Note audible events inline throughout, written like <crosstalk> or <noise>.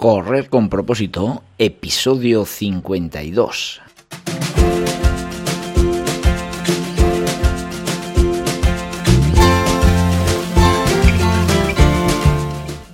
Correr con propósito, episodio 52.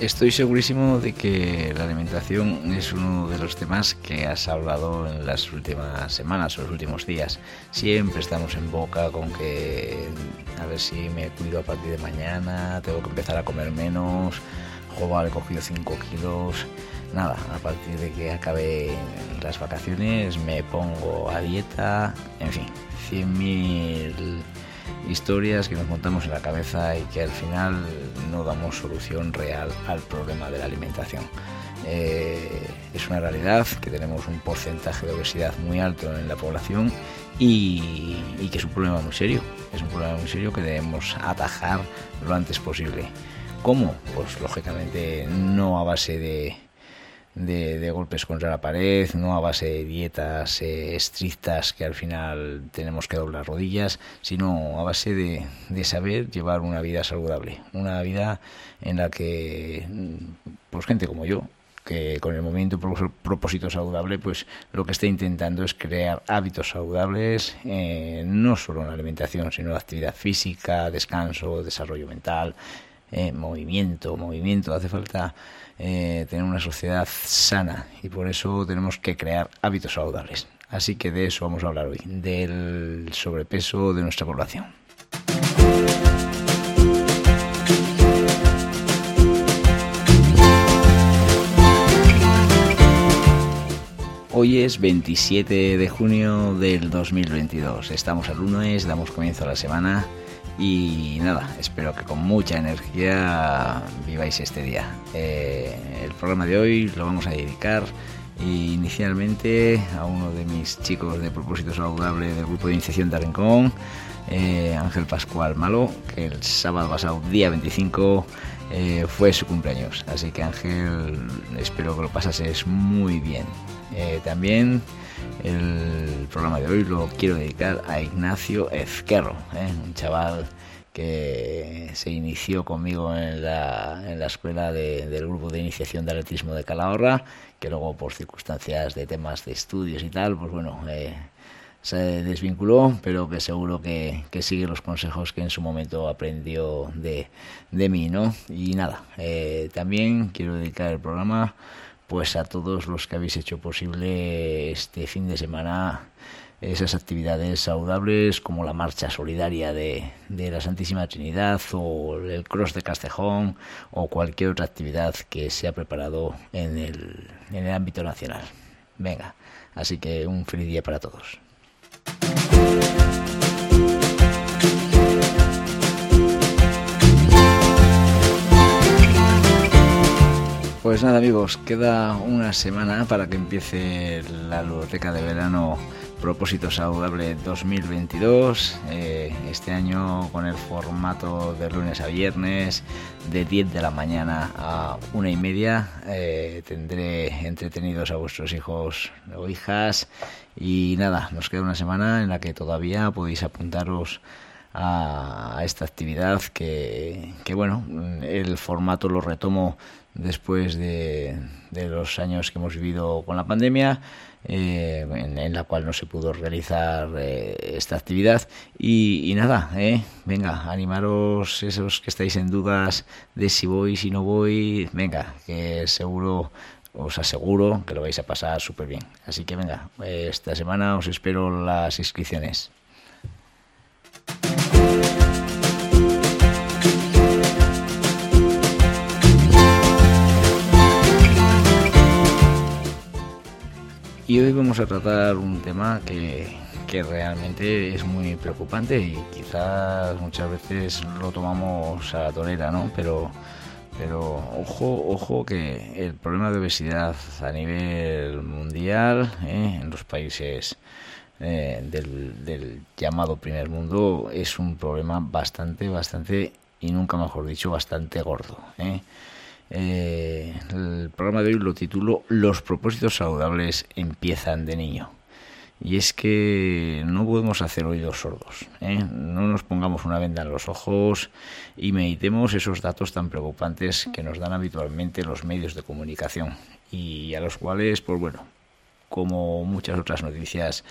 Estoy segurísimo de que la alimentación es uno de los temas que has hablado en las últimas semanas o los últimos días. Siempre estamos en boca con que a ver si me cuido a partir de mañana, tengo que empezar a comer menos, joder, he cogido 5 kilos. Nada, a partir de que acabe las vacaciones me pongo a dieta, en fin, 100.000 historias que nos montamos en la cabeza y que al final no damos solución real al problema de la alimentación. Eh, es una realidad que tenemos un porcentaje de obesidad muy alto en la población y, y, que es un problema muy serio. Es un problema muy serio que debemos atajar lo antes posible. ¿Cómo? Pues lógicamente no a base de, de, golpes contra la pared, no a base de dietas eh, estrictas que al final tenemos que doblar rodillas, sino a base de, de, saber llevar una vida saludable, una vida en la que, pues gente como yo, que con el movimiento propósito saludable, pues lo que está intentando es crear hábitos saludables, eh, no solo en la alimentación, sino en la actividad física, descanso, desarrollo mental, eh, movimiento, movimiento, hace falta eh, tener una sociedad sana y por eso tenemos que crear hábitos saludables. Así que de eso vamos a hablar hoy, del sobrepeso de nuestra población. Hoy es 27 de junio del 2022. Estamos al lunes, damos comienzo a la semana y nada, espero que con mucha energía viváis este día. Eh, el programa de hoy lo vamos a dedicar inicialmente a uno de mis chicos de propósito saludable del grupo de iniciación de Rincón, eh, Ángel Pascual Malo, que el sábado pasado, día 25, eh, fue su cumpleaños. Así que Ángel, espero que lo pasases muy bien. también el programa de hoy lo quiero dedicar a Ignacio Ezquerro, ¿eh? un chaval que se inició conmigo en la, escuela del grupo de iniciación de atletismo de Calahorra, que luego por circunstancias de temas de estudios y tal, pues bueno, eh, se desvinculó, pero que seguro que, sigue los consejos que en su momento aprendió de, de mí, ¿no? Y nada, eh, también quiero dedicar el programa pues a todos los que habéis hecho posible este fin de semana esas actividades saludables como la marcha solidaria de, de, la Santísima Trinidad o el Cross de Castejón o cualquier otra actividad que se ha preparado en el, en el ámbito nacional. Venga, así que un feliz día para todos. Pues nada amigos, queda una semana para que empiece la ludoteca de verano Propósito Saludable 2022. Eh, este año con el formato de lunes a viernes, de 10 de la mañana a una y media. Eh, tendré entretenidos a vuestros hijos o hijas. Y nada, nos queda una semana en la que todavía podéis apuntaros a esta actividad que, que bueno, el formato lo retomo después de, los años que hemos vivido con la pandemia, eh, en, la cual no se pudo realizar eh, esta actividad. Y, nada, eh, venga, animaros esos que estáis en dudas de si voy, si no voy, venga, que seguro os aseguro que lo vais a pasar súper bien. Así que venga, esta semana os espero las inscripciones. Y hoy vamos a tratar un tema que, que realmente es muy preocupante y quizás muchas veces lo tomamos a la torera, ¿no? Pero, Pero ojo, ojo que el problema de obesidad a nivel mundial, ¿eh? en los países eh, del, del, llamado primer mundo, es un problema bastante, bastante, y nunca mejor dicho, bastante gordo. ¿eh? El programa de hoy lo titulo Los propósitos saludables empiezan de niño. Y es que no podemos hacer oídos sordos. ¿eh? No nos pongamos una venda en los ojos y meditemos esos datos tan preocupantes que nos dan habitualmente los medios de comunicación y a los cuales, pues bueno, como muchas otras noticias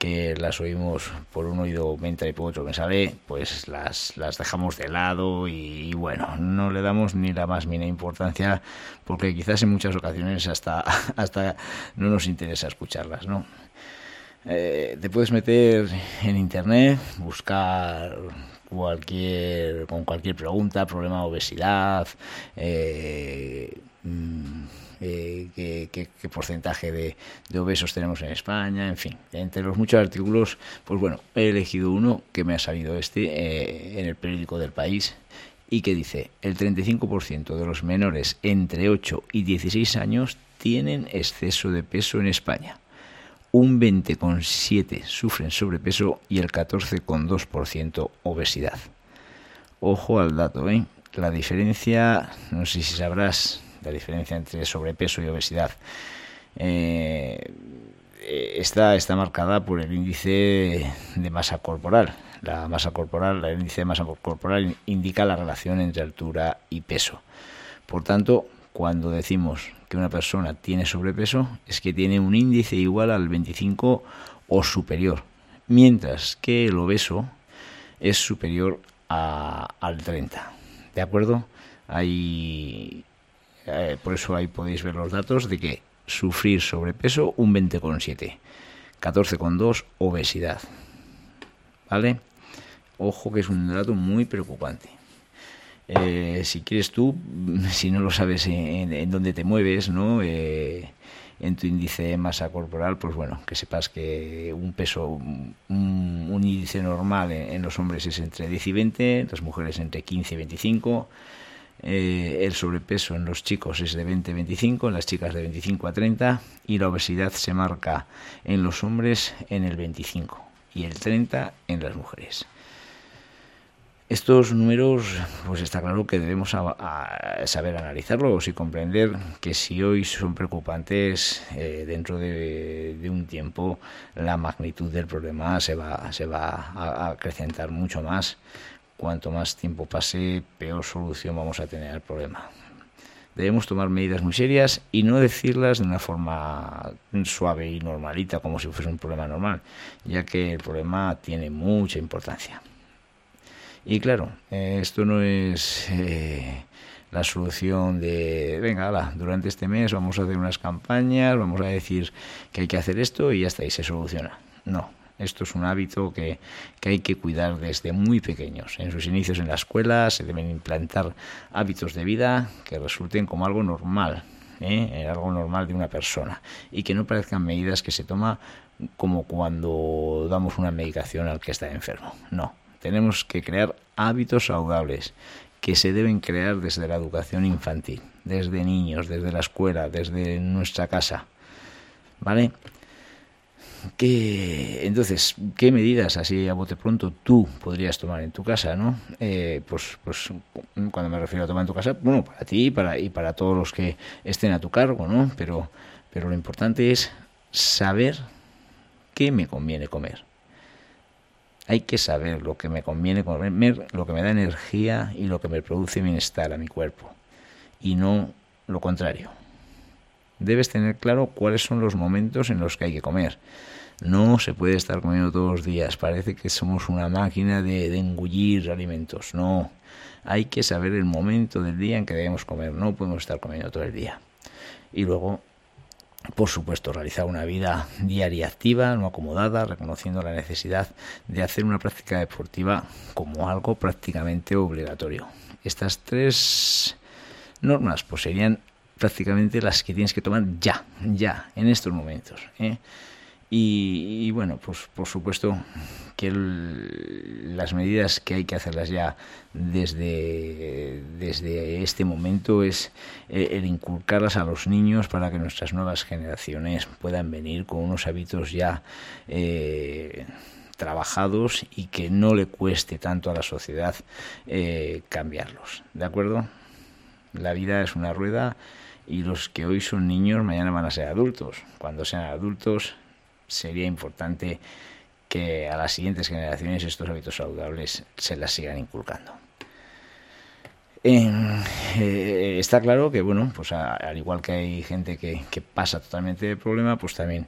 que las oímos por un oído me entra y por otro me sale, pues las, las dejamos de lado y, bueno, no le damos ni la más mínima importancia porque quizás en muchas ocasiones hasta, <laughs> hasta no nos interesa escucharlas, ¿no? Eh, te puedes meter en internet, buscar cualquier con cualquier pregunta, problema de obesidad, eh, mm, eh, qué, porcentaje de, obesos tenemos en España, en fin, entre los muchos artículos, pues bueno, he elegido uno que me ha salido este en el periódico del país y que dice el 35% de los menores entre 8 y 16 años tienen exceso de peso en España un 20,7% sufren sobrepeso y el 14,2% obesidad. Ojo al dato, ¿eh? La diferencia, no sé si sabrás, la diferencia entre sobrepeso y obesidad. Eh, está, está marcada por el índice de masa corporal. La masa corporal, el índice de masa corporal indica la relación entre altura y peso. Por tanto, cuando decimos que una persona tiene sobrepeso es que tiene un índice igual al 25 o superior, mientras que el obeso es superior al 30. ¿De acuerdo? Ahí, eh, por eso ahí podéis ver los datos de que sufrir sobrepeso un 20,7, 14,2 obesidad. ¿Vale? Ojo que es un dato muy preocupante. Eh, si quieres tú, <laughs> si no lo sabes en, dónde te mueves, ¿no? Eh, en tu índice de masa corporal, pues bueno, que sepas que un peso, un, índice normal en, los hombres es entre 10 y 20, en las mujeres entre 15 y 25. Eh, el sobrepeso en los chicos es de 20 a 25, en las chicas de 25 a 30 y la obesidad se marca en los hombres en el 25 y el 30 en las mujeres. Estos números, pues está claro que debemos saber analizarlos y comprender que si hoy son preocupantes, eh, dentro de, un tiempo la magnitud del problema se va, se va a acrecentar mucho más. Cuanto más tiempo pase, peor solución vamos a tener al problema. Debemos tomar medidas muy serias y no decirlas de una forma suave y normalita, como si fuese un problema normal, ya que el problema tiene mucha importancia. Y claro, eh, esto no es eh, la solución de, venga, durante este mes vamos a hacer unas campañas, vamos a decir que hay que hacer esto y ya está, y se soluciona. No, esto es un hábito que, que, hay que cuidar desde muy pequeños. En sus inicios en la escuela se deben implantar hábitos de vida que resulten como algo normal, ¿eh? algo normal de una persona y que no parezcan medidas que se toma como cuando damos una medicación al que está enfermo. No, tenemos que crear hábitos saludables que se deben crear desde la educación infantil, desde niños, desde la escuela, desde nuestra casa. ¿Vale? ¿Qué, entonces, ¿qué medidas así a bote pronto tú podrías tomar en tu casa, no? Eh, pues, pues cuando me refiero a tomar en tu casa, bueno, para ti para, y para todos los que estén a tu cargo, ¿no? Pero, pero lo importante es saber qué me conviene comer. Hay que saber lo que me conviene comer, lo que me da energía y lo que me produce bienestar a mi cuerpo. Y no lo contrario. Debes tener claro cuáles son los momentos en los que hay que comer. No se puede estar comiendo todos los días. Parece que somos una máquina de, engullir alimentos. No. Hay que saber el momento del día en que debemos comer. No podemos estar comiendo todo el día. Y luego por supuesto, realizar una vida diaria activa, no acomodada, reconociendo la necesidad de hacer una práctica deportiva como algo prácticamente obligatorio. Estas tres normas pues serían prácticamente las que tienes que tomar ya, ya, en estos momentos. ¿eh? Y, bueno, pues por supuesto que las medidas que hay que hacerlas ya desde, desde este momento es el inculcarlas a los niños para que nuestras nuevas generaciones puedan venir con unos hábitos ya eh, trabajados y que no le cueste tanto a la sociedad eh, cambiarlos. ¿De acuerdo? La vida es una rueda y los que hoy son niños mañana van a ser adultos. Cuando sean adultos sería importante que a las siguientes generaciones estos hábitos saludables se las sigan inculcando. Eh, está claro que, bueno, pues al igual que hay gente que, pasa totalmente de problema, pues también,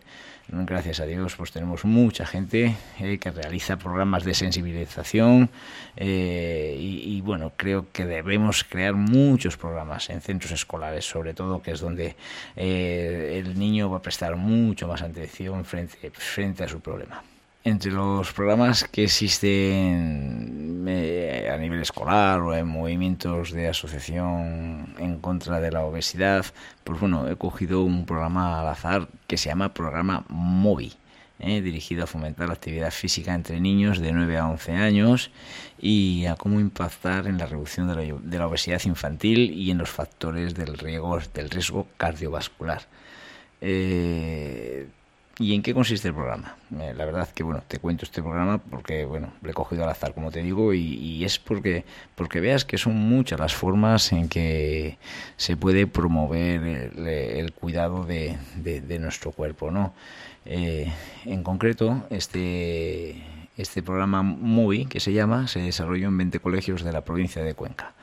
gracias a Dios, pues tenemos mucha gente eh, que realiza programas de sensibilización eh, y, bueno, creo que debemos crear muchos programas en centros escolares, sobre todo, que es donde el niño va a prestar mucho más atención frente, frente a su problema. Entre los programas que existen eh, a nivel escolar o en movimientos de asociación en contra de la obesidad, pues bueno, he cogido un programa al azar que se llama Programa MOVI. Eh, dirigido a fomentar la actividad física entre niños de 9 a 11 años y a cómo impactar en la reducción de la, de la obesidad infantil y en los factores del riesgo, del riesgo cardiovascular. Eh, ¿Y en qué consiste el programa? Eh, la verdad que bueno, te cuento este programa porque bueno, lo he cogido al azar, como te digo, y, es porque porque veas que son muchas las formas en que se puede promover el, cuidado de, nuestro cuerpo, ¿no? Eh, en concreto, este este programa MOVI, que se llama, se desarrolló en 20 colegios de la provincia de Cuenca.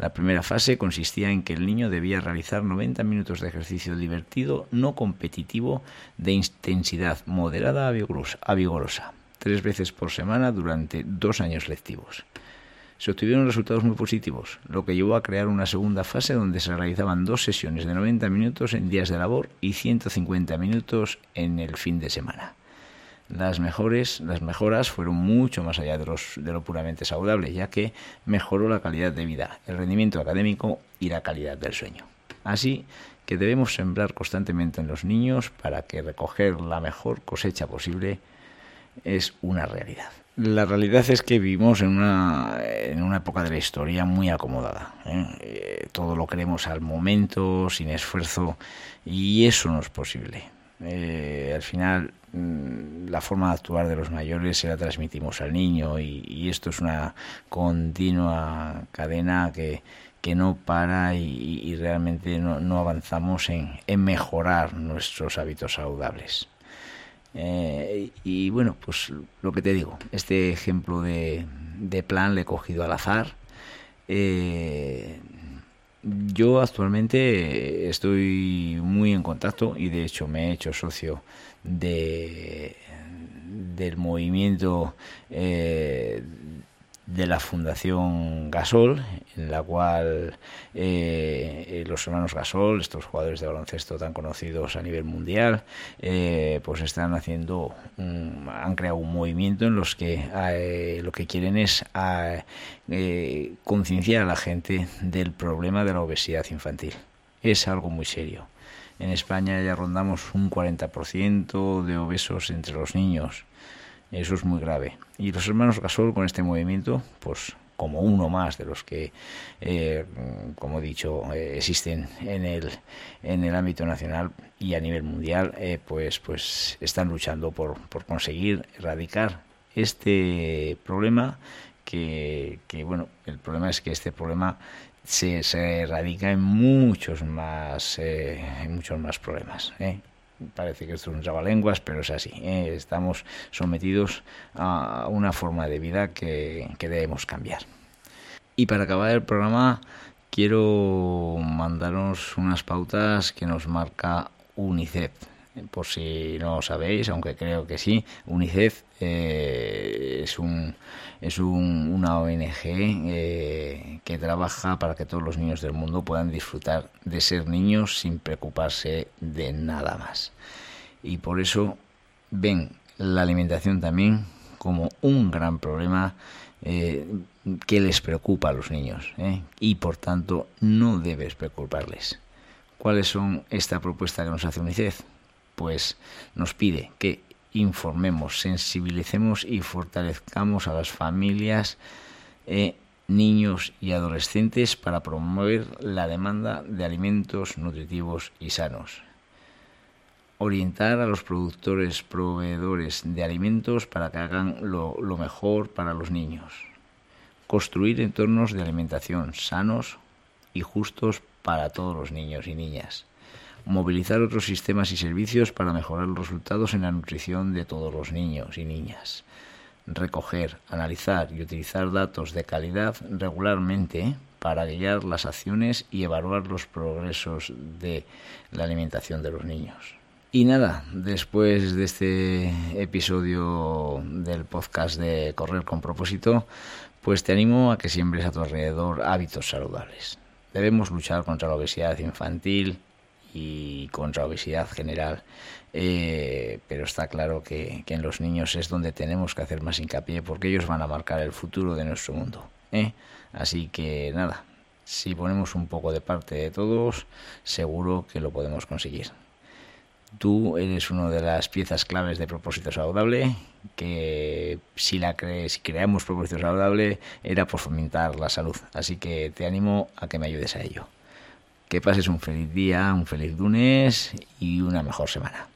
La primera fase consistía en que el niño debía realizar 90 minutos de ejercicio divertido, no competitivo, de intensidad moderada a vigorosa, tres veces por semana durante dos años lectivos. Se obtuvieron resultados muy positivos, lo que llevó a crear una segunda fase donde se realizaban dos sesiones de 90 minutos en días de labor y 150 minutos en el fin de semana las mejores, las mejoras fueron mucho más allá de, los, de lo puramente saludable, ya que mejoró la calidad de vida, el rendimiento académico y la calidad del sueño. Así que debemos sembrar constantemente en los niños para que recoger la mejor cosecha posible es una realidad. La realidad es que vivimos en una, en una época de la historia muy acomodada. ¿eh? Eh, todo lo queremos al momento, sin esfuerzo, y eso no es posible. Eh, al final la forma de actuar de los mayores se la transmitimos al niño y, esto es una continua cadena que, que no para y, realmente no, avanzamos en, en, mejorar nuestros hábitos saludables. Eh, y bueno, pues lo que te digo, este ejemplo de, de plan le he cogido al azar. Eh, yo actualmente estoy muy en contacto y de hecho me he hecho socio de del movimiento eh, de la Fundación Gasol, en la cual eh, los hermanos Gasol, estos jugadores de baloncesto tan conocidos a nivel mundial, eh, pues están haciendo, han creado un movimiento en los que eh, lo que quieren es concienciar a la gente del problema de la obesidad infantil. Es algo muy serio. En España ya rondamos un 40% de obesos entre los niños eso es muy grave. Y los hermanos Gasol con este movimiento, pues como uno más de los que, eh, como he dicho, eh, existen en el, en el ámbito nacional y a nivel mundial, eh, pues, pues están luchando por, por conseguir erradicar este problema que, que, bueno, el problema es que este problema se, erradica en muchos más, en muchos más problemas. ¿eh? parece que esto es un trabalenguas, pero es así. ¿eh? Estamos sometidos a una forma de vida que, que debemos cambiar. Y para acabar el programa, quiero mandaros unas pautas que nos marca UNICEF por si no sabéis, aunque creo que sí, UNICEF eh, es, un, es un, una ONG eh, que trabaja para que todos los niños del mundo puedan disfrutar de ser niños sin preocuparse de nada más. Y por eso ven la alimentación también como un gran problema eh, que les preocupa a los niños y por tanto no debes preocuparles. ¿Cuáles son esta propuesta que nos hace UNICEF? Pues nos pide que informemos, sensibilicemos y fortalezcamos a las familias, eh, niños y adolescentes para promover la demanda de alimentos nutritivos y sanos. Orientar a los productores, proveedores de alimentos para que hagan lo, lo mejor para los niños. Construir entornos de alimentación sanos y justos para todos los niños y niñas movilizar otros sistemas y servicios para mejorar los resultados en la nutrición de todos los niños y niñas, recoger, analizar y utilizar datos de calidad regularmente para guiar las acciones y evaluar los progresos de la alimentación de los niños. Y nada, después de este episodio del podcast de Correr con propósito, pues te animo a que siembres a tu alrededor hábitos saludables. Debemos luchar contra la obesidad infantil, y contra obesidad general. Eh, pero está claro que, en los niños es donde tenemos que hacer más hincapié porque ellos van a marcar el futuro de nuestro mundo. ¿eh? Así que nada, si ponemos un poco de parte de todos, seguro que lo podemos conseguir. Tú eres una de las piezas claves de propósito saludable, que si la si creamos propósito saludable era por fomentar la salud. Así que te animo a que me ayudes a ello. Que pases un feliz día, un feliz lunes y una mejor semana.